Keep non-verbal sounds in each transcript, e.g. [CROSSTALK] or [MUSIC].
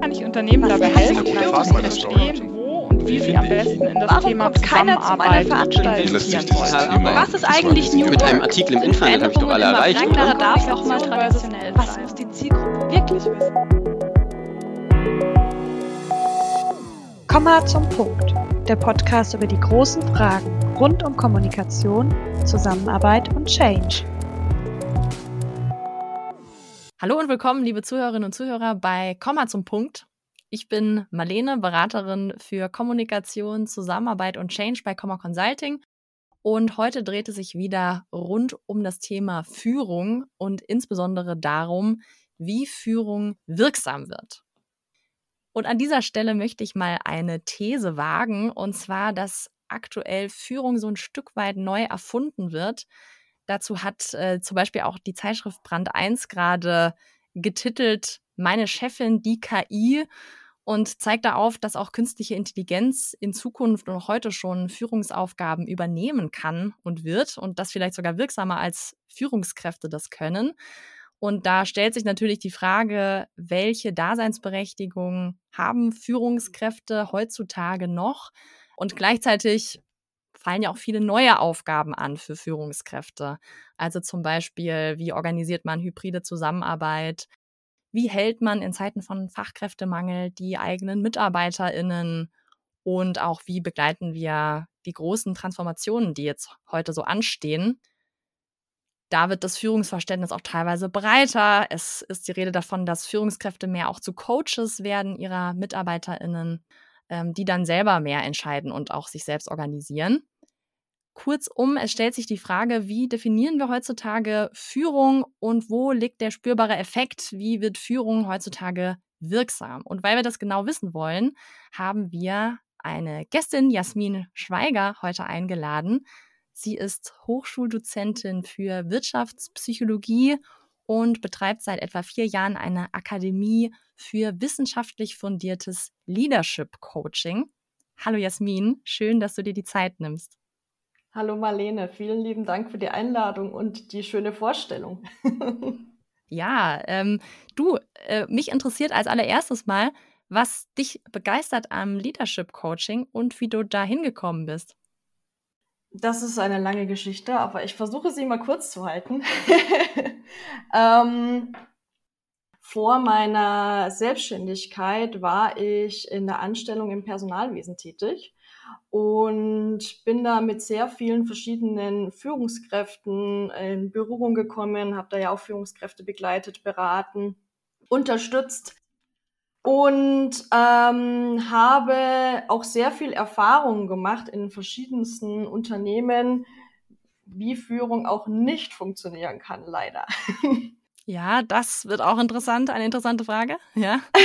Kann ich Unternehmen dabei helfen, zu verstehen, wo und wie sie am besten in das Warum Thema kommt keiner zu meiner Zusammenarbeit? Wie dieses wollen? Thema Was ist eigentlich New Mit einem Artikel im Internet habe ich doch alle erreicht, oder? darf auch mal traditionell Was sein. muss die Zielgruppe wirklich wissen? Komma zum Punkt. Der Podcast über die großen Fragen rund um Kommunikation, Zusammenarbeit und Change. Hallo und willkommen, liebe Zuhörerinnen und Zuhörer, bei Komma zum Punkt. Ich bin Marlene, Beraterin für Kommunikation, Zusammenarbeit und Change bei Komma Consulting. Und heute dreht es sich wieder rund um das Thema Führung und insbesondere darum, wie Führung wirksam wird. Und an dieser Stelle möchte ich mal eine These wagen, und zwar, dass aktuell Führung so ein Stück weit neu erfunden wird. Dazu hat äh, zum Beispiel auch die Zeitschrift Brand 1 gerade getitelt Meine Chefin, die KI und zeigt da auf, dass auch künstliche Intelligenz in Zukunft und heute schon Führungsaufgaben übernehmen kann und wird und das vielleicht sogar wirksamer als Führungskräfte das können. Und da stellt sich natürlich die Frage, welche Daseinsberechtigung haben Führungskräfte heutzutage noch? Und gleichzeitig fallen ja auch viele neue Aufgaben an für Führungskräfte. Also zum Beispiel, wie organisiert man hybride Zusammenarbeit? Wie hält man in Zeiten von Fachkräftemangel die eigenen MitarbeiterInnen? Und auch wie begleiten wir die großen Transformationen, die jetzt heute so anstehen? Da wird das Führungsverständnis auch teilweise breiter. Es ist die Rede davon, dass Führungskräfte mehr auch zu Coaches werden ihrer MitarbeiterInnen, ähm, die dann selber mehr entscheiden und auch sich selbst organisieren. Kurzum, es stellt sich die Frage, wie definieren wir heutzutage Führung und wo liegt der spürbare Effekt? Wie wird Führung heutzutage wirksam? Und weil wir das genau wissen wollen, haben wir eine Gästin, Jasmin Schweiger, heute eingeladen. Sie ist Hochschuldozentin für Wirtschaftspsychologie und betreibt seit etwa vier Jahren eine Akademie für wissenschaftlich fundiertes Leadership Coaching. Hallo Jasmin, schön, dass du dir die Zeit nimmst. Hallo Marlene, vielen lieben Dank für die Einladung und die schöne Vorstellung. [LAUGHS] Ja, ähm, du, äh, mich interessiert als allererstes mal, was dich begeistert am Leadership Coaching und wie du da hingekommen bist. Das ist eine lange Geschichte, aber ich versuche sie mal kurz zu halten. [LAUGHS] ähm, vor meiner Selbstständigkeit war ich in der Anstellung im Personalwesen tätig und bin da mit sehr vielen verschiedenen Führungskräften in Berührung gekommen, habe da ja auch Führungskräfte begleitet, beraten, unterstützt und ähm, habe auch sehr viel Erfahrung gemacht in verschiedensten Unternehmen, wie Führung auch nicht funktionieren kann, leider. [LAUGHS] Ja, das wird auch interessant, eine interessante Frage. Ja. [LAUGHS]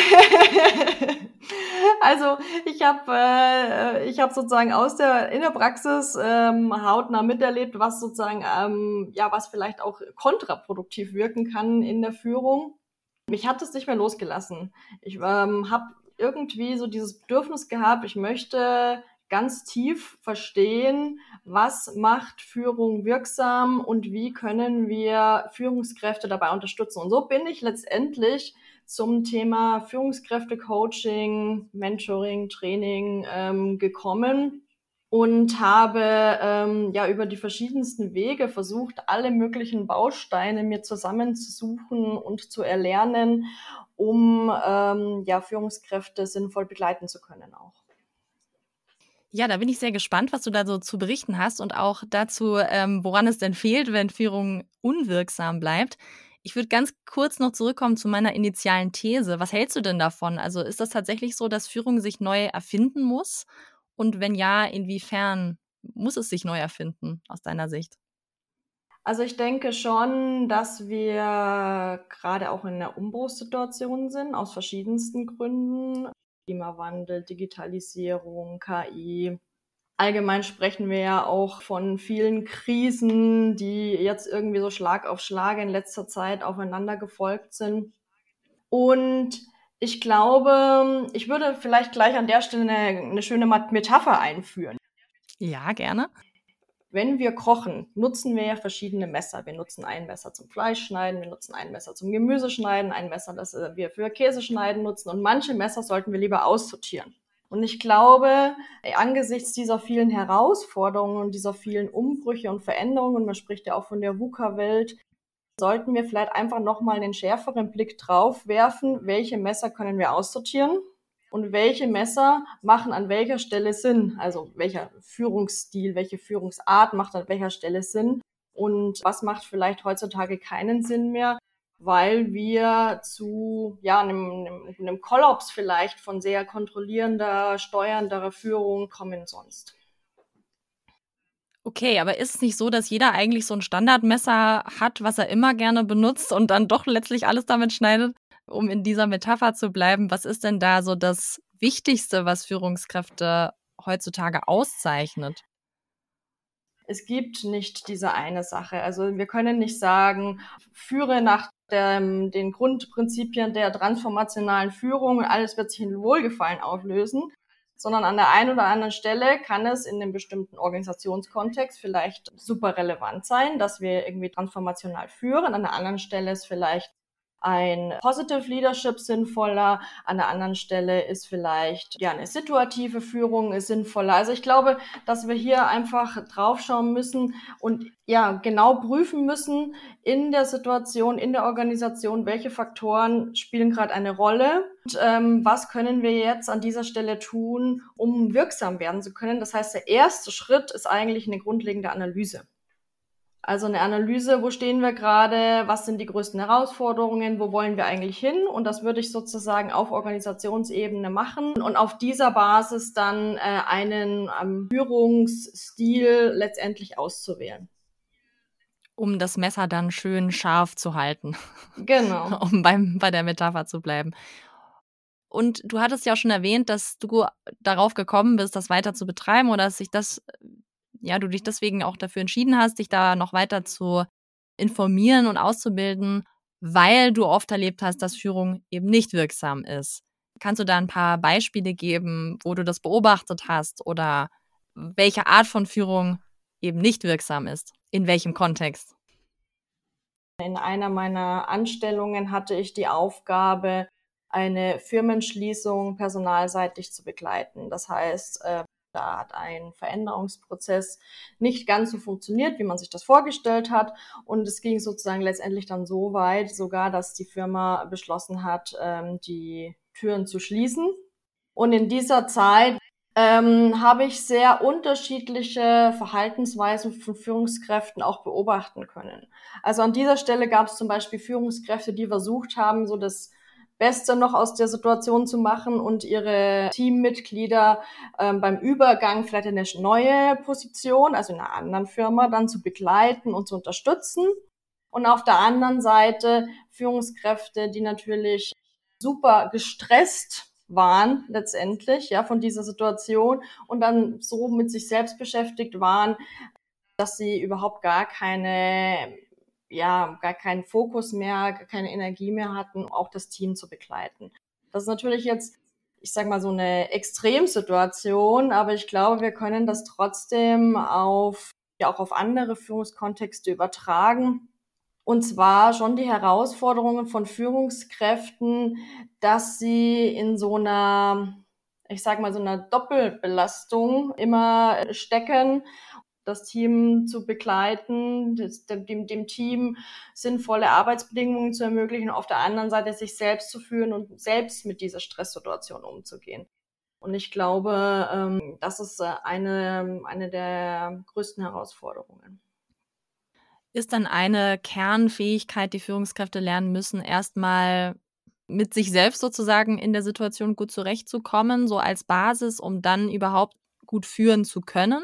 also ich habe äh, ich habe sozusagen aus der in der Praxis ähm, hautnah miterlebt, was sozusagen ähm, ja was vielleicht auch kontraproduktiv wirken kann in der Führung. Mich hat es nicht mehr losgelassen. Ich ähm, habe irgendwie so dieses Bedürfnis gehabt, ich möchte ganz tief verstehen, was macht Führung wirksam und wie können wir Führungskräfte dabei unterstützen. Und so bin ich letztendlich zum Thema Führungskräfte-Coaching, Mentoring, Training ähm, gekommen und habe ähm, ja über die verschiedensten Wege versucht, alle möglichen Bausteine mir zusammenzusuchen und zu erlernen, um ähm, ja Führungskräfte sinnvoll begleiten zu können auch. Ja, da bin ich sehr gespannt, was du da so zu berichten hast und auch dazu, ähm, woran es denn fehlt, wenn Führung unwirksam bleibt. Ich würde ganz kurz noch zurückkommen zu meiner initialen These. Was hältst du denn davon? Also ist das tatsächlich so, dass Führung sich neu erfinden muss? Und wenn ja, inwiefern muss es sich neu erfinden aus deiner Sicht? Also ich denke schon, dass wir gerade auch in einer Umbruchssituation sind, aus verschiedensten Gründen. Klimawandel, Digitalisierung, KI. Allgemein sprechen wir ja auch von vielen Krisen, die jetzt irgendwie so Schlag auf Schlag in letzter Zeit aufeinander gefolgt sind. Und ich glaube, ich würde vielleicht gleich an der Stelle eine, eine schöne Metapher einführen. Ja, gerne. Wenn wir kochen, nutzen wir ja verschiedene Messer. Wir nutzen ein Messer zum Fleischschneiden, wir nutzen ein Messer zum Gemüseschneiden, ein Messer, das äh, wir für Käseschneiden nutzen und manche Messer sollten wir lieber aussortieren. Und ich glaube, angesichts dieser vielen Herausforderungen und dieser vielen Umbrüche und Veränderungen, man spricht ja auch von der VUCA-Welt, sollten wir vielleicht einfach nochmal einen schärferen Blick drauf werfen, welche Messer können wir aussortieren und welche Messer machen an welcher Stelle Sinn, also welcher Führungsstil, welche Führungsart macht an welcher Stelle Sinn und was macht vielleicht heutzutage keinen Sinn mehr, weil wir zu ja, einem, einem, einem Kollaps vielleicht von sehr kontrollierender, steuernder Führung kommen sonst. Okay, aber ist es nicht so, dass jeder eigentlich so ein Standardmesser hat, was er immer gerne benutzt und dann doch letztlich alles damit schneidet? Um in dieser Metapher zu bleiben, was ist denn da so das Wichtigste, was Führungskräfte heutzutage auszeichnet? Es gibt nicht diese eine Sache. Also wir können nicht sagen, führe nach der, den Grundprinzipien der transformationalen Führung und alles wird sich in Wohlgefallen auflösen, sondern an der einen oder anderen Stelle kann es in einem bestimmten Organisationskontext vielleicht super relevant sein, dass wir irgendwie transformational führen. An der anderen Stelle ist vielleicht ein Positive Leadership sinnvoller, an der anderen Stelle ist vielleicht ja eine situative Führung ist sinnvoller. Also ich glaube, dass wir hier einfach draufschauen müssen und ja genau prüfen müssen in der Situation, in der Organisation, welche Faktoren spielen gerade eine Rolle und ähm, was können wir jetzt an dieser Stelle tun, um wirksam werden zu können. Das heißt, der erste Schritt ist eigentlich eine grundlegende Analyse. Also eine Analyse, wo stehen wir gerade, was sind die größten Herausforderungen, wo wollen wir eigentlich hin? Und das würde ich sozusagen auf Organisationsebene machen und auf dieser Basis dann äh, einen ähm, Führungsstil letztendlich auszuwählen. Um das Messer dann schön scharf zu halten. Genau. [LAUGHS] um beim, bei der Metapher zu bleiben. Und du hattest ja auch schon erwähnt, dass du darauf gekommen bist, das weiter zu betreiben oder dass sich das ja, du dich deswegen auch dafür entschieden hast, dich da noch weiter zu informieren und auszubilden, weil du oft erlebt hast, dass Führung eben nicht wirksam ist. Kannst du da ein paar Beispiele geben, wo du das beobachtet hast oder welche Art von Führung eben nicht wirksam ist? In welchem Kontext? In einer meiner Anstellungen hatte ich die Aufgabe, eine Firmenschließung personalseitig zu begleiten. Das heißt, äh, da hat ein Veränderungsprozess nicht ganz so funktioniert, wie man sich das vorgestellt hat. Und es ging sozusagen letztendlich dann so weit, sogar, dass die Firma beschlossen hat, ähm, die Türen zu schließen. Und in dieser Zeit ähm, habe ich sehr unterschiedliche Verhaltensweisen von Führungskräften auch beobachten können. Also an dieser Stelle gab es zum Beispiel Führungskräfte, die versucht haben, so das Beste noch aus der Situation zu machen und ihre Teammitglieder ähm, beim Übergang vielleicht in eine neue Position, also in einer anderen Firma, dann zu begleiten und zu unterstützen. Und auf der anderen Seite Führungskräfte, die natürlich super gestresst waren letztendlich, ja, von dieser Situation und dann so mit sich selbst beschäftigt waren, dass sie überhaupt gar keine ja, gar keinen Fokus mehr, gar keine Energie mehr hatten, auch das Team zu begleiten. Das ist natürlich jetzt, ich sag mal, so eine Extremsituation, aber ich glaube, wir können das trotzdem auf, ja, auch auf andere Führungskontexte übertragen. Und zwar schon die Herausforderungen von Führungskräften, dass sie in so einer, ich sag mal, so einer Doppelbelastung immer stecken das Team zu begleiten, das, dem, dem Team sinnvolle Arbeitsbedingungen zu ermöglichen auf der anderen Seite sich selbst zu führen und selbst mit dieser Stresssituation umzugehen. Und ich glaube, ähm, das ist äh, eine, eine der größten Herausforderungen. Ist dann eine Kernfähigkeit, die Führungskräfte lernen müssen, erstmal mit sich selbst sozusagen in der Situation gut zurechtzukommen, so als Basis, um dann überhaupt gut führen zu können?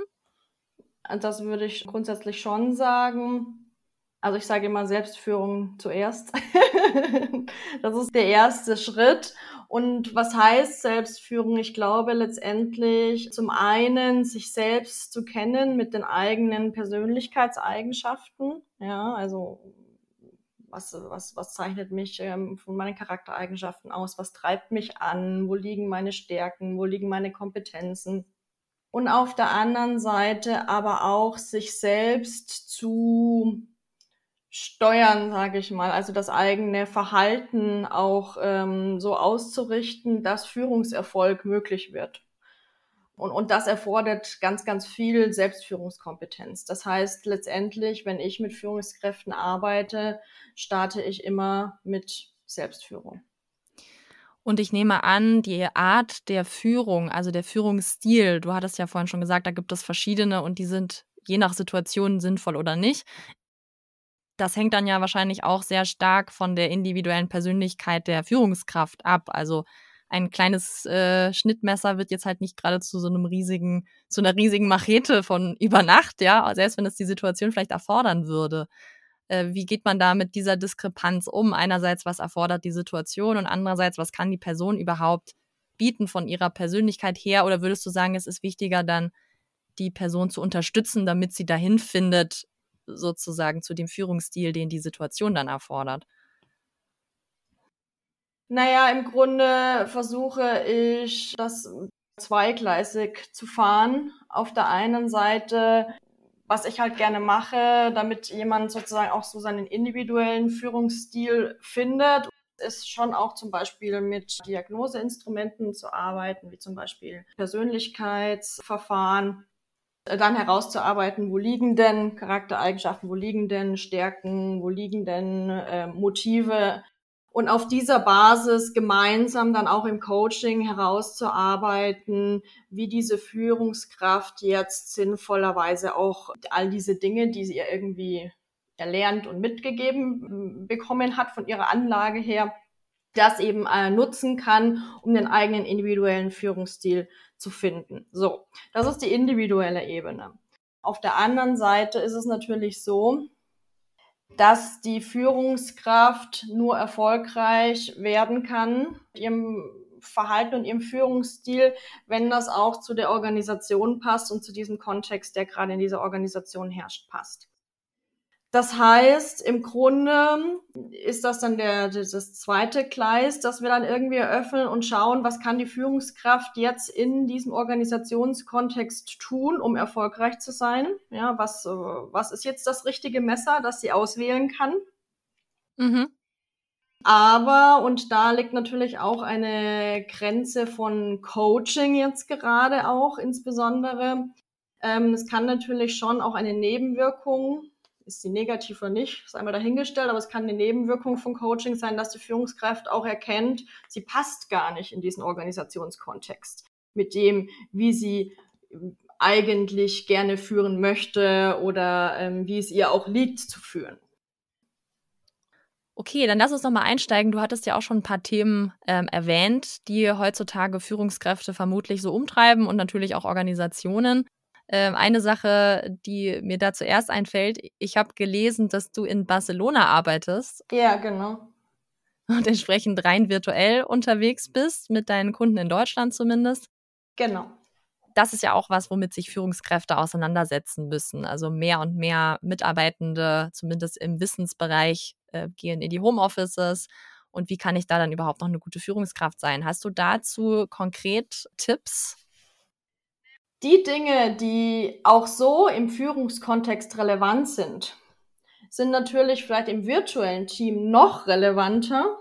Das würde ich grundsätzlich schon sagen. Also ich sage immer Selbstführung zuerst. [LAUGHS] das ist der erste Schritt. Und was heißt Selbstführung? Ich glaube letztendlich zum einen sich selbst zu kennen mit den eigenen Persönlichkeitseigenschaften. Ja, also was, was, was zeichnet mich ähm, von meinen Charaktereigenschaften aus? Was treibt mich an? Wo liegen meine Stärken? Wo liegen meine Kompetenzen? Und auf der anderen Seite aber auch sich selbst zu steuern, sage ich mal, also das eigene Verhalten auch ähm, so auszurichten, dass Führungserfolg möglich wird. Und, und das erfordert ganz, ganz viel Selbstführungskompetenz. Das heißt, letztendlich, wenn ich mit Führungskräften arbeite, starte ich immer mit Selbstführung. Und ich nehme an, die Art der Führung, also der Führungsstil, du hattest ja vorhin schon gesagt, da gibt es verschiedene und die sind je nach Situation sinnvoll oder nicht. Das hängt dann ja wahrscheinlich auch sehr stark von der individuellen Persönlichkeit der Führungskraft ab. Also ein kleines äh, Schnittmesser wird jetzt halt nicht gerade zu so einem riesigen, zu einer riesigen Machete von über Nacht, ja, selbst wenn es die Situation vielleicht erfordern würde. Äh, wie geht man da mit dieser Diskrepanz um? Einerseits, was erfordert die Situation und andererseits, was kann die Person überhaupt bieten von ihrer Persönlichkeit her? Oder würdest du sagen, es ist wichtiger, dann die Person zu unterstützen, damit sie dahin findet, sozusagen zu dem Führungsstil, den die Situation dann erfordert? Naja, im Grunde versuche ich, das zweigleisig zu fahren. Auf der einen Seite was ich halt gerne mache, damit jemand sozusagen auch so seinen individuellen Führungsstil findet, ist schon auch zum Beispiel mit Diagnoseinstrumenten zu arbeiten, wie zum Beispiel Persönlichkeitsverfahren, dann herauszuarbeiten, wo liegen denn Charaktereigenschaften, wo liegen denn Stärken, wo liegen denn äh, Motive und auf dieser Basis gemeinsam dann auch im Coaching herauszuarbeiten, wie diese Führungskraft jetzt sinnvollerweise auch all diese Dinge, die sie irgendwie erlernt und mitgegeben bekommen hat von ihrer Anlage her, das eben äh, nutzen kann, um den eigenen individuellen Führungsstil zu finden. So, das ist die individuelle Ebene. Auf der anderen Seite ist es natürlich so, dass die Führungskraft nur erfolgreich werden kann, ihrem Verhalten und ihrem Führungsstil, wenn das auch zu der Organisation passt und zu diesem Kontext, der gerade in dieser Organisation herrscht, passt. Das heißt, im Grunde ist das dann der, das zweite Gleis, das wir dann irgendwie eröffnen und schauen, was kann die Führungskraft jetzt in diesem Organisationskontext tun, um erfolgreich zu sein? Ja, was, was ist jetzt das richtige Messer, das sie auswählen kann? Mhm. Aber, und da liegt natürlich auch eine Grenze von Coaching jetzt gerade auch insbesondere. Ähm, es kann natürlich schon auch eine Nebenwirkung ist sie negativ oder nicht, ist einmal dahingestellt, aber es kann eine Nebenwirkung von Coaching sein, dass die Führungskraft auch erkennt, sie passt gar nicht in diesen Organisationskontext mit dem, wie sie ähm, eigentlich gerne führen möchte oder ähm, wie es ihr auch liegt zu führen. Okay, dann lass uns nochmal einsteigen. Du hattest ja auch schon ein paar Themen ähm, erwähnt, die heutzutage Führungskräfte vermutlich so umtreiben und natürlich auch Organisationen. Ähm, eine Sache, die mir da zuerst einfällt, ich habe gelesen, dass du in Barcelona arbeitest. Ja, genau. Und entsprechend rein virtuell unterwegs bist, mit deinen Kunden in Deutschland zumindest. Genau. Das ist ja auch was, womit sich Führungskräfte auseinandersetzen müssen. Also mehr und mehr Mitarbeitende, zumindest im Wissensbereich, äh, gehen in die Homeoffices. Und wie kann ich da dann überhaupt noch eine gute Führungskraft sein? Hast du dazu konkret Tipps? Die Dinge, die auch so im Führungskontext relevant sind, sind natürlich vielleicht im virtuellen Team noch relevanter,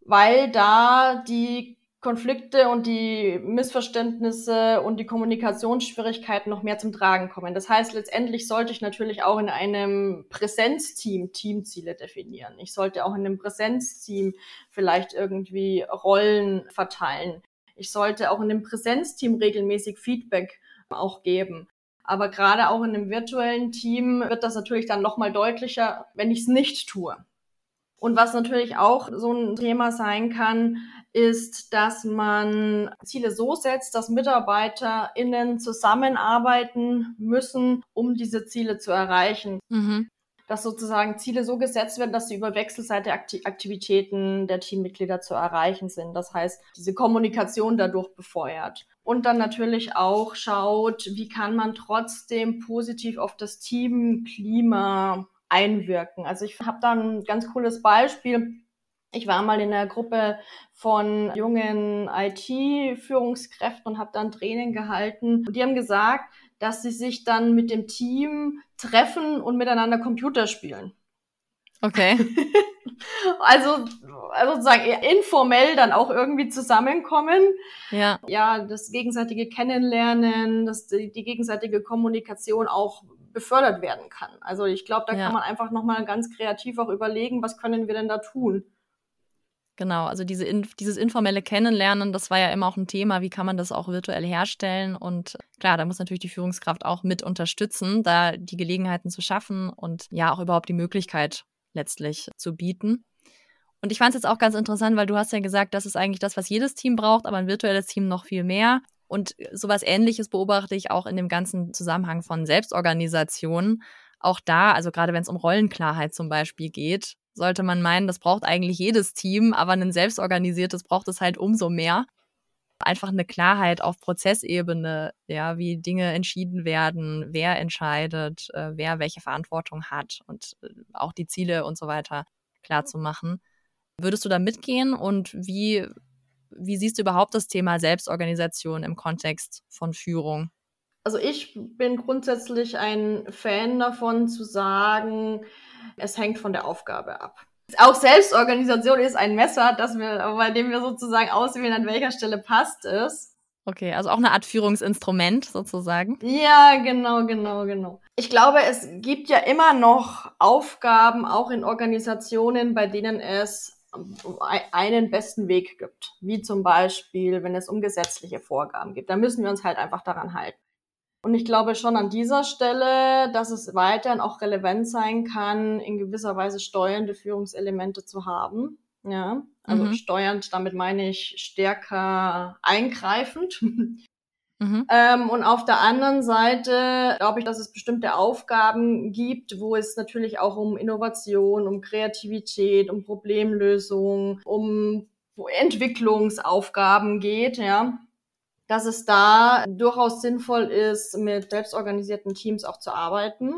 weil da die Konflikte und die Missverständnisse und die Kommunikationsschwierigkeiten noch mehr zum Tragen kommen. Das heißt, letztendlich sollte ich natürlich auch in einem Präsenzteam Teamziele definieren. Ich sollte auch in einem Präsenzteam vielleicht irgendwie Rollen verteilen. Ich sollte auch in dem Präsenzteam regelmäßig Feedback auch geben. Aber gerade auch in einem virtuellen Team wird das natürlich dann nochmal deutlicher, wenn ich es nicht tue. Und was natürlich auch so ein Thema sein kann, ist, dass man Ziele so setzt, dass MitarbeiterInnen zusammenarbeiten müssen, um diese Ziele zu erreichen. Mhm dass sozusagen Ziele so gesetzt werden, dass sie über wechselseitige Aktivitäten der Teammitglieder zu erreichen sind. Das heißt, diese Kommunikation dadurch befeuert. Und dann natürlich auch schaut, wie kann man trotzdem positiv auf das Teamklima einwirken. Also ich habe da ein ganz cooles Beispiel Ich war mal in einer Gruppe von jungen IT-Führungskräften und habe dann Training gehalten. Und die haben gesagt, dass sie sich dann mit dem Team treffen und miteinander Computer spielen. Okay. [LAUGHS] also, also sozusagen informell dann auch irgendwie zusammenkommen. Ja. Ja, das gegenseitige Kennenlernen, dass die, die gegenseitige Kommunikation auch befördert werden kann. Also ich glaube, da Ja. kann man einfach nochmal ganz kreativ auch überlegen, was können wir denn da tun? Genau, also diese dieses informelle Kennenlernen, das war ja immer auch ein Thema, wie kann man das auch virtuell herstellen? Und klar, da muss natürlich die Führungskraft auch mit unterstützen, da die Gelegenheiten zu schaffen und ja auch überhaupt die Möglichkeit letztlich zu bieten. Und ich fand es jetzt auch ganz interessant, weil du hast ja gesagt, das ist eigentlich das, was jedes Team braucht, aber ein virtuelles Team noch viel mehr. Und sowas ähnliches beobachte ich auch in dem ganzen Zusammenhang von Selbstorganisation. Auch da, also gerade wenn es um Rollenklarheit zum Beispiel geht, sollte man meinen, das braucht eigentlich jedes Team, aber ein selbstorganisiertes braucht es halt umso mehr. Einfach eine Klarheit auf Prozessebene, ja, wie Dinge entschieden werden, wer entscheidet, äh, wer welche Verantwortung hat und äh, auch die Ziele und so weiter klar zu machen. Würdest du da mitgehen und wie, wie siehst du überhaupt das Thema Selbstorganisation im Kontext von Führung? Also ich bin grundsätzlich ein Fan davon zu sagen, es hängt von der Aufgabe ab. Auch Selbstorganisation ist ein Messer, das wir, bei dem wir sozusagen auswählen, an welcher Stelle passt es. Okay, also auch eine Art Führungsinstrument sozusagen. Ja, genau, genau, genau. Ich glaube, es gibt ja immer noch Aufgaben, auch in Organisationen, bei denen es einen besten Weg gibt. Wie zum Beispiel, wenn es um gesetzliche Vorgaben gibt. Da müssen wir uns halt einfach daran halten. Und ich glaube schon an dieser Stelle, dass es weiterhin auch relevant sein kann, in gewisser Weise steuernde Führungselemente zu haben. Ja, also Mhm. steuernd, damit meine ich stärker eingreifend. Mhm. Ähm, und auf der anderen Seite glaube ich, dass es bestimmte Aufgaben gibt, wo es natürlich auch um Innovation, um Kreativität, um Problemlösung, um Entwicklungsaufgaben geht, ja. Dass es da durchaus sinnvoll ist, mit selbstorganisierten Teams auch zu arbeiten.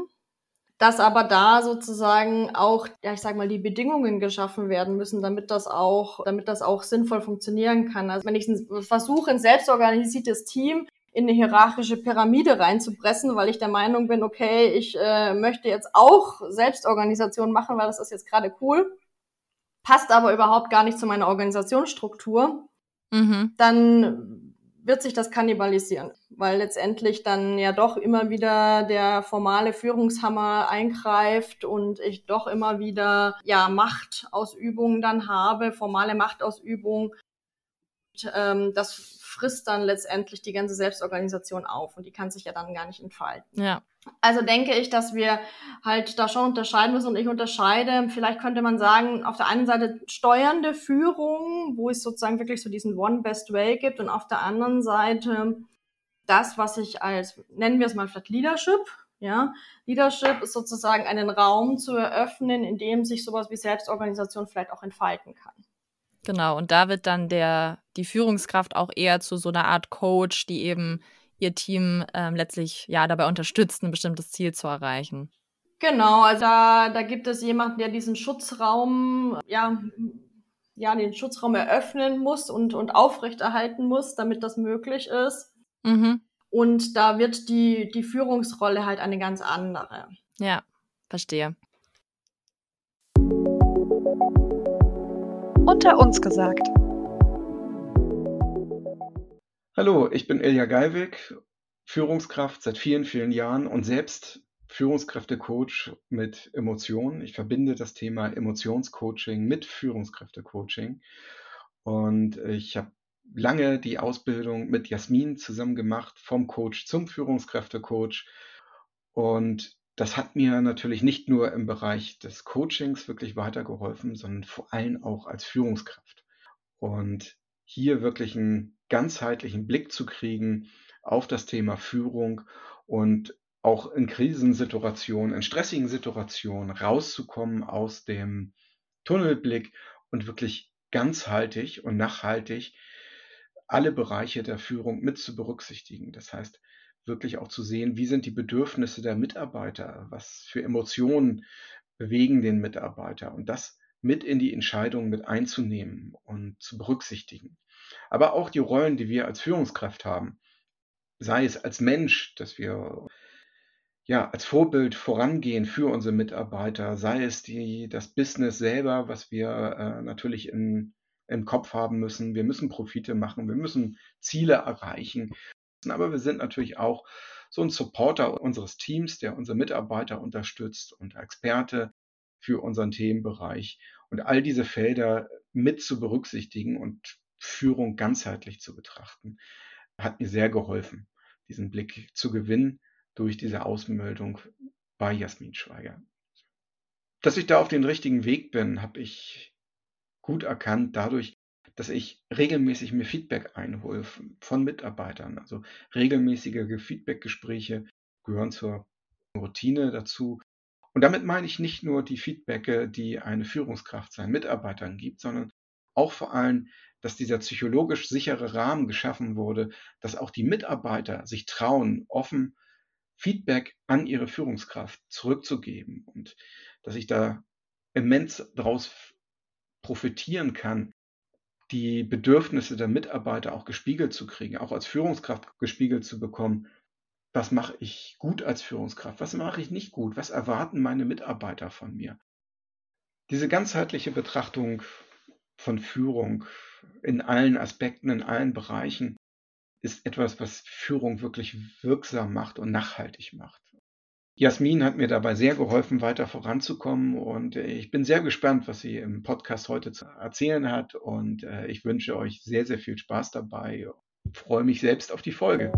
Dass aber da sozusagen auch, ja, ich sag mal, die Bedingungen geschaffen werden müssen, damit das auch, damit das auch sinnvoll funktionieren kann. Also wenn ich versuche, ein selbstorganisiertes Team in eine hierarchische Pyramide reinzupressen, weil ich der Meinung bin, okay, ich äh, möchte jetzt auch Selbstorganisation machen, weil das ist jetzt gerade cool, passt aber überhaupt gar nicht zu meiner Organisationsstruktur, Mhm. dann wird sich das kannibalisieren, weil letztendlich dann ja doch immer wieder der formale Führungshammer eingreift und ich doch immer wieder ja Machtausübung dann habe, formale Machtausübung. Und, ähm, das frisst dann letztendlich die ganze Selbstorganisation auf und die kann sich ja dann gar nicht entfalten. Ja. Also denke ich, dass wir halt da schon unterscheiden müssen und ich unterscheide, vielleicht könnte man sagen, auf der einen Seite steuernde Führung, wo es sozusagen wirklich so diesen One Best Way gibt und auf der anderen Seite das, was ich als, nennen wir es mal vielleicht Leadership, ja. Leadership ist sozusagen einen Raum zu eröffnen, in dem sich sowas wie Selbstorganisation vielleicht auch entfalten kann. Genau, und da wird dann der, die Führungskraft auch eher zu so einer Art Coach, die eben ihr Team ähm, letztlich ja dabei unterstützt, ein bestimmtes Ziel zu erreichen. Genau, also da, da gibt es jemanden, der diesen Schutzraum, ja, ja, den Schutzraum eröffnen muss und, und aufrechterhalten muss, damit das möglich ist. Mhm. Und da wird die, die Führungsrolle halt eine ganz andere. Ja, verstehe. Unter uns gesagt. Hallo, ich bin Ilja Geiwig, Führungskraft seit vielen, vielen Jahren und selbst Führungskräftecoach mit Emotionen. Ich verbinde das Thema Emotionscoaching mit Führungskräftecoaching. Und ich habe lange die Ausbildung mit Jasmin zusammen gemacht, vom Coach zum Führungskräftecoach. Und das hat mir natürlich nicht nur im Bereich des Coachings wirklich weitergeholfen, sondern vor allem auch als Führungskraft. Und hier wirklich einen ganzheitlichen Blick zu kriegen auf das Thema Führung und auch in Krisensituationen, in stressigen Situationen rauszukommen aus dem Tunnelblick und wirklich ganzheitlich und nachhaltig alle Bereiche der Führung mit zu berücksichtigen. Das heißt, wirklich auch zu sehen, wie sind die Bedürfnisse der Mitarbeiter, was für Emotionen bewegen den Mitarbeiter und das mit in die Entscheidung mit einzunehmen und zu berücksichtigen. Aber auch die Rollen, die wir als Führungskraft haben, sei es als Mensch, dass wir ja, als Vorbild vorangehen für unsere Mitarbeiter, sei es die, das Business selber, was wir äh, natürlich in, im Kopf haben müssen. Wir müssen Profite machen, wir müssen Ziele erreichen. Aber wir sind natürlich auch so ein Supporter unseres Teams, der unsere Mitarbeiter unterstützt und Experte für unseren Themenbereich und all diese Felder mit zu berücksichtigen und Führung ganzheitlich zu betrachten, hat mir sehr geholfen, diesen Blick zu gewinnen durch diese Ausmeldung bei Jasmin Schweiger. Dass ich da auf den richtigen Weg bin, habe ich gut erkannt dadurch, dass ich regelmäßig mir Feedback einhole von Mitarbeitern. Also regelmäßige Feedbackgespräche gehören zur Routine dazu. Und damit meine ich nicht nur die Feedbacke, die eine Führungskraft seinen Mitarbeitern gibt, sondern auch vor allem, dass dieser psychologisch sichere Rahmen geschaffen wurde, dass auch die Mitarbeiter sich trauen, offen Feedback an ihre Führungskraft zurückzugeben und dass ich da immens daraus profitieren kann, die Bedürfnisse der Mitarbeiter auch gespiegelt zu kriegen, auch als Führungskraft gespiegelt zu bekommen. Was mache ich gut als Führungskraft? Was mache ich nicht gut? Was erwarten meine Mitarbeiter von mir? Diese ganzheitliche Betrachtung von Führung in allen Aspekten, in allen Bereichen ist etwas, was Führung wirklich wirksam macht und nachhaltig macht. Jasmin hat mir dabei sehr geholfen, weiter voranzukommen und äh, ich bin sehr gespannt, was sie im Podcast heute zu erzählen hat und äh, ich wünsche euch sehr, sehr viel Spaß dabei. Ich freue mich selbst auf die Folge.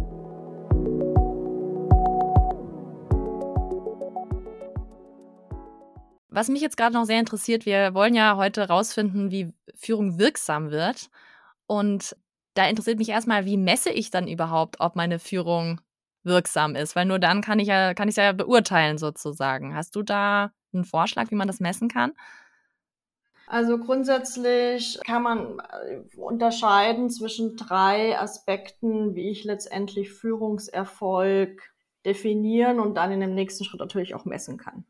Was mich jetzt gerade noch sehr interessiert, wir wollen ja heute herausfinden, wie Führung wirksam wird. Und da interessiert mich erstmal, wie messe ich dann überhaupt, ob meine Führung wirksam ist? Weil nur dann kann ich ja, kann ich ja beurteilen sozusagen. Hast du da einen Vorschlag, wie man das messen kann? Also grundsätzlich kann man äh, unterscheiden zwischen drei Aspekten, wie ich letztendlich Führungserfolg definieren und dann in dem nächsten Schritt natürlich auch messen kann.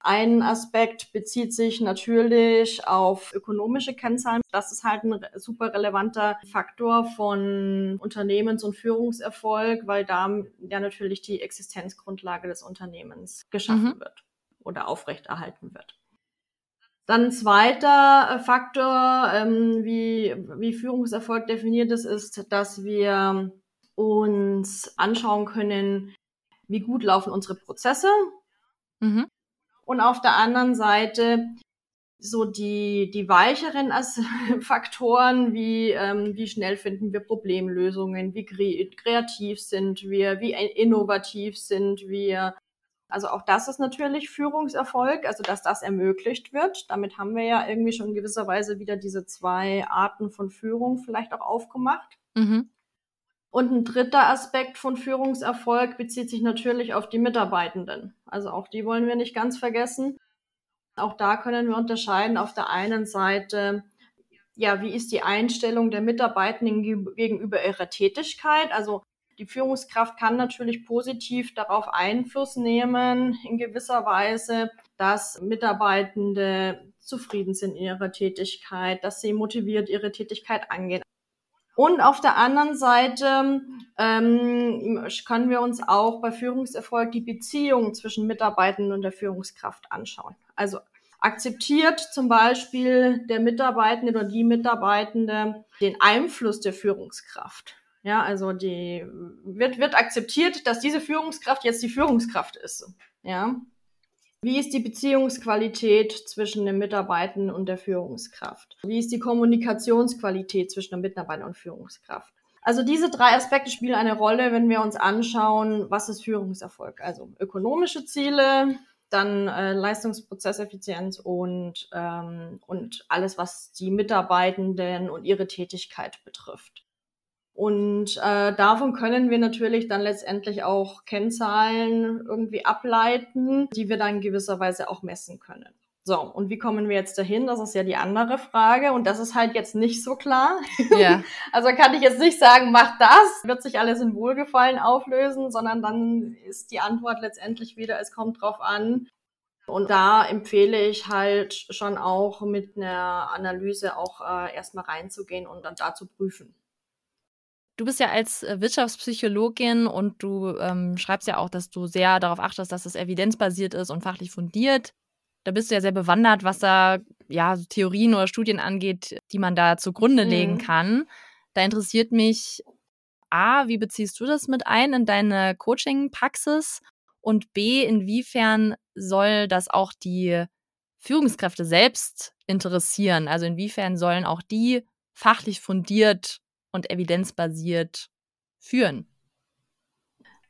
Ein Aspekt bezieht sich natürlich auf ökonomische Kennzahlen. Das ist halt ein super relevanter Faktor von Unternehmens- und Führungserfolg, weil da ja natürlich die Existenzgrundlage des Unternehmens geschaffen mhm. wird oder aufrechterhalten wird. Dann ein zweiter Faktor, ähm, wie, wie Führungserfolg definiert ist, ist, dass wir uns anschauen können, wie gut laufen unsere Prozesse. Mhm. Und auf der anderen Seite so die, die weicheren [LAUGHS] Faktoren, wie, ähm, wie schnell finden wir Problemlösungen, wie kreativ sind wir, wie innovativ sind wir. Also auch das ist natürlich Führungserfolg, also dass das ermöglicht wird. Damit haben wir ja irgendwie schon in gewisser Weise wieder diese zwei Arten von Führung vielleicht auch aufgemacht. Mhm. Und ein dritter Aspekt von Führungserfolg bezieht sich natürlich auf die Mitarbeitenden. Also auch die wollen wir nicht ganz vergessen. Auch da können wir unterscheiden auf der einen Seite, ja, wie ist die Einstellung der Mitarbeitenden gegenüber ihrer Tätigkeit? Also die Führungskraft kann natürlich positiv darauf Einfluss nehmen, in gewisser Weise, dass Mitarbeitende zufrieden sind in ihrer Tätigkeit, dass sie motiviert ihre Tätigkeit angehen. Und auf der anderen Seite ähm, können wir uns auch bei Führungserfolg die Beziehung zwischen Mitarbeitenden und der Führungskraft anschauen. Also akzeptiert zum Beispiel der Mitarbeitende oder die Mitarbeitende den Einfluss der Führungskraft. Ja, also die wird, wird akzeptiert, dass diese Führungskraft jetzt die Führungskraft ist. Ja, wie ist die Beziehungsqualität zwischen den Mitarbeitern und der Führungskraft? Wie ist die Kommunikationsqualität zwischen der Mitarbeiter und Führungskraft? Also diese drei Aspekte spielen eine Rolle, wenn wir uns anschauen, was ist Führungserfolg? Also ökonomische Ziele, dann äh, Leistungsprozesseffizienz und, ähm, und alles, was die Mitarbeitenden und ihre Tätigkeit betrifft. Und äh, davon können wir natürlich dann letztendlich auch Kennzahlen irgendwie ableiten, die wir dann gewisserweise auch messen können. So, und wie kommen wir jetzt dahin? Das ist ja die andere Frage. Und das ist halt jetzt nicht so klar. Ja. [LAUGHS] also kann ich jetzt nicht sagen, mach das, wird sich alles in Wohlgefallen auflösen, sondern dann ist die Antwort letztendlich wieder, es kommt drauf an, Und da empfehle ich halt schon auch mit einer Analyse auch äh, erstmal reinzugehen und dann da zu prüfen. Du bist ja als äh, Wirtschaftspsychologin und du ähm, schreibst ja auch, dass du sehr darauf achtest, dass es evidenzbasiert ist und fachlich fundiert. Da bist du ja sehr bewandert, was da ja Theorien oder Studien angeht, die man da zugrunde mhm. legen kann. Da interessiert mich A, wie beziehst du das mit ein in deine Coaching-Praxis? Und B, inwiefern soll das auch die Führungskräfte selbst interessieren? Also inwiefern sollen auch die fachlich fundiert und evidenzbasiert führen?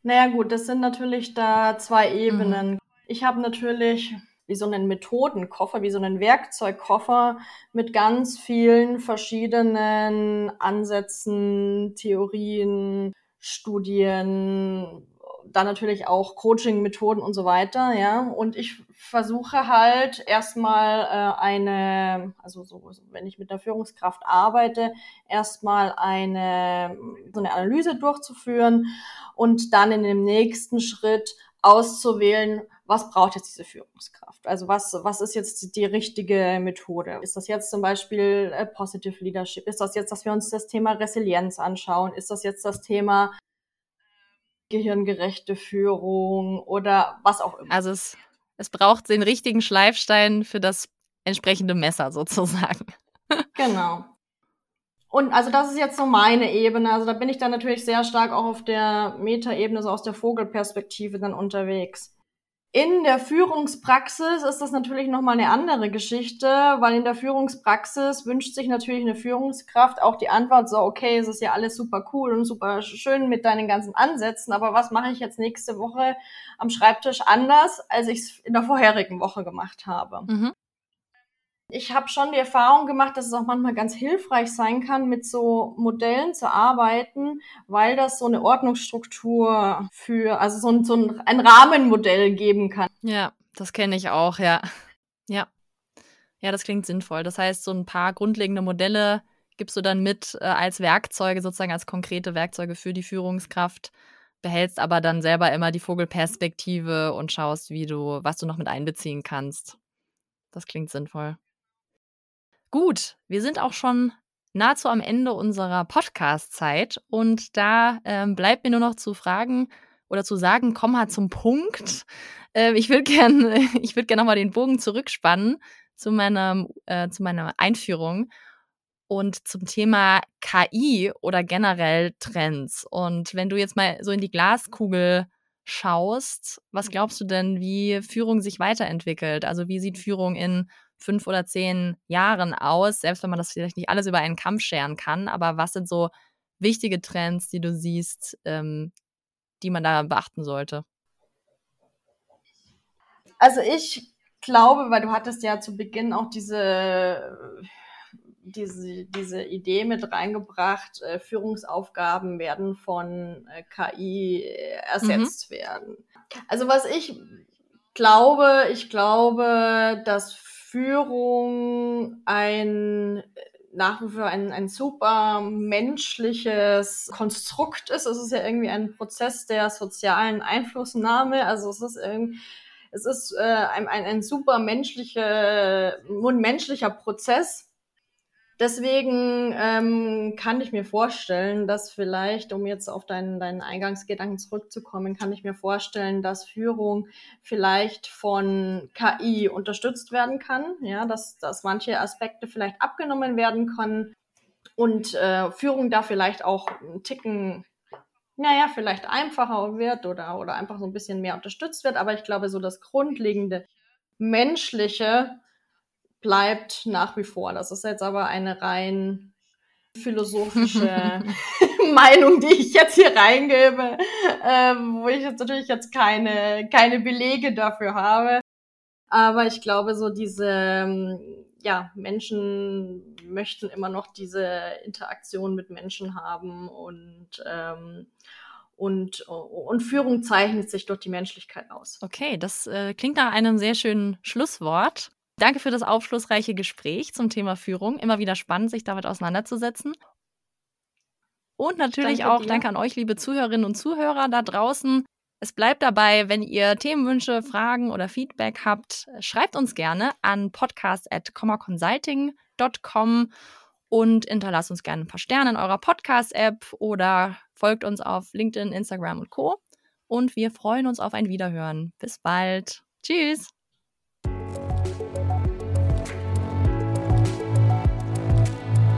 Naja gut, das sind natürlich da zwei mhm. Ebenen. Mhm. Ich habe natürlich wie so einen Methodenkoffer, wie so einen Werkzeugkoffer mit ganz vielen verschiedenen Ansätzen, Theorien, Studien, dann natürlich auch Coaching-Methoden und so weiter, ja. Und ich versuche halt erstmal äh, eine, also so, wenn ich mit der Führungskraft arbeite, erstmal eine so eine Analyse durchzuführen und dann in dem nächsten Schritt auszuwählen, was braucht jetzt diese Führungskraft? Also was, was ist jetzt die richtige Methode? Ist das jetzt zum Beispiel äh, Positive Leadership? Ist das jetzt, dass wir uns das Thema Resilienz anschauen? Ist das jetzt das Thema gehirngerechte Führung oder was auch immer. Also es, es braucht den richtigen Schleifstein für das entsprechende Messer sozusagen. [LAUGHS] Genau. Und also das ist jetzt so meine Ebene. Also da bin ich dann natürlich sehr stark auch auf der Metaebene, so aus der Vogelperspektive dann unterwegs. In der Führungspraxis ist das natürlich nochmal eine andere Geschichte, weil in der Führungspraxis wünscht sich natürlich eine Führungskraft auch die Antwort so, okay, es ist ja alles super cool und super schön mit deinen ganzen Ansätzen, aber was mache ich jetzt nächste Woche am Schreibtisch anders, als ich es in der vorherigen Woche gemacht habe? Mhm. Ich habe schon die Erfahrung gemacht, dass es auch manchmal ganz hilfreich sein kann, mit so Modellen zu arbeiten, weil das so eine Ordnungsstruktur für, also so ein, so ein, Rahmenmodell geben kann. Ja, das kenne ich auch, ja. Ja. Ja, das klingt sinnvoll. Das heißt, so ein paar grundlegende Modelle gibst du dann mit äh, als Werkzeuge, sozusagen als konkrete Werkzeuge für die Führungskraft, behältst aber dann selber immer die Vogelperspektive und schaust, wie du, was du noch mit einbeziehen kannst. Das klingt sinnvoll. Gut, wir sind auch schon nahezu am Ende unserer Podcast-Zeit und da ähm, bleibt mir nur noch zu fragen oder zu sagen, komm mal zum Punkt. Äh, ich würde gerne [LAUGHS] würd gern nochmal den Bogen zurückspannen zu meiner, äh, zu meiner Einführung und zum Thema KI oder generell Trends. Und wenn du jetzt mal so in die Glaskugel schaust, was glaubst du denn, wie Führung sich weiterentwickelt? Also wie sieht Führung in fünf oder zehn Jahren aus, selbst wenn man das vielleicht nicht alles über einen Kamm scheren kann. Aber was sind so wichtige Trends, die du siehst, ähm, die man da beachten sollte? Also ich glaube, weil du hattest ja zu Beginn auch diese diese, diese Idee mit reingebracht, äh, Führungsaufgaben werden von äh, KI ersetzt mhm. werden. Also was ich glaube, ich glaube, dass Führung ein nach wie vor ein, ein super menschliches Konstrukt ist. Es ist ja irgendwie ein Prozess der sozialen Einflussnahme. Also es ist irgendwie, es ist äh, ein, ein, ein super menschlicher, menschlicher Prozess Deswegen ähm, kann ich mir vorstellen, dass vielleicht, um jetzt auf deinen, deinen Eingangsgedanken zurückzukommen, kann ich mir vorstellen, dass Führung vielleicht von KI unterstützt werden kann, ja, dass, dass manche Aspekte vielleicht abgenommen werden können und äh, Führung da vielleicht auch einen Ticken, naja, vielleicht einfacher wird oder, oder einfach so ein bisschen mehr unterstützt wird. Aber ich glaube, so das grundlegende menschliche bleibt nach wie vor. Das ist jetzt aber eine rein philosophische [LAUGHS] [LAUGHS] Meinung, die ich jetzt hier reingebe, äh, wo ich jetzt natürlich jetzt keine, keine Belege dafür habe. Aber ich glaube, so diese, ähm, ja, Menschen möchten immer noch diese Interaktion mit Menschen haben und, ähm, und, und Führung zeichnet sich durch die Menschlichkeit aus. Okay, das äh, klingt nach einem sehr schönen Schlusswort. Danke für das aufschlussreiche Gespräch zum Thema Führung. Immer wieder spannend, sich damit auseinanderzusetzen. Und natürlich danke auch dir. danke an euch, liebe Zuhörerinnen und Zuhörer da draußen. Es bleibt dabei, wenn ihr Themenwünsche, Fragen oder Feedback habt, schreibt uns gerne an podcast.commaconsulting.com und hinterlasst uns gerne ein paar Sterne in eurer Podcast-App oder folgt uns auf LinkedIn, Instagram und Co. Und wir freuen uns auf ein Wiederhören. Bis bald. Tschüss.